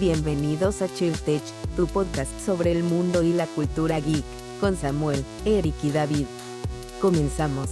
Bienvenidos a ChillTech, tu podcast sobre el mundo y la cultura geek, con Samuel, Eric y David. Comenzamos.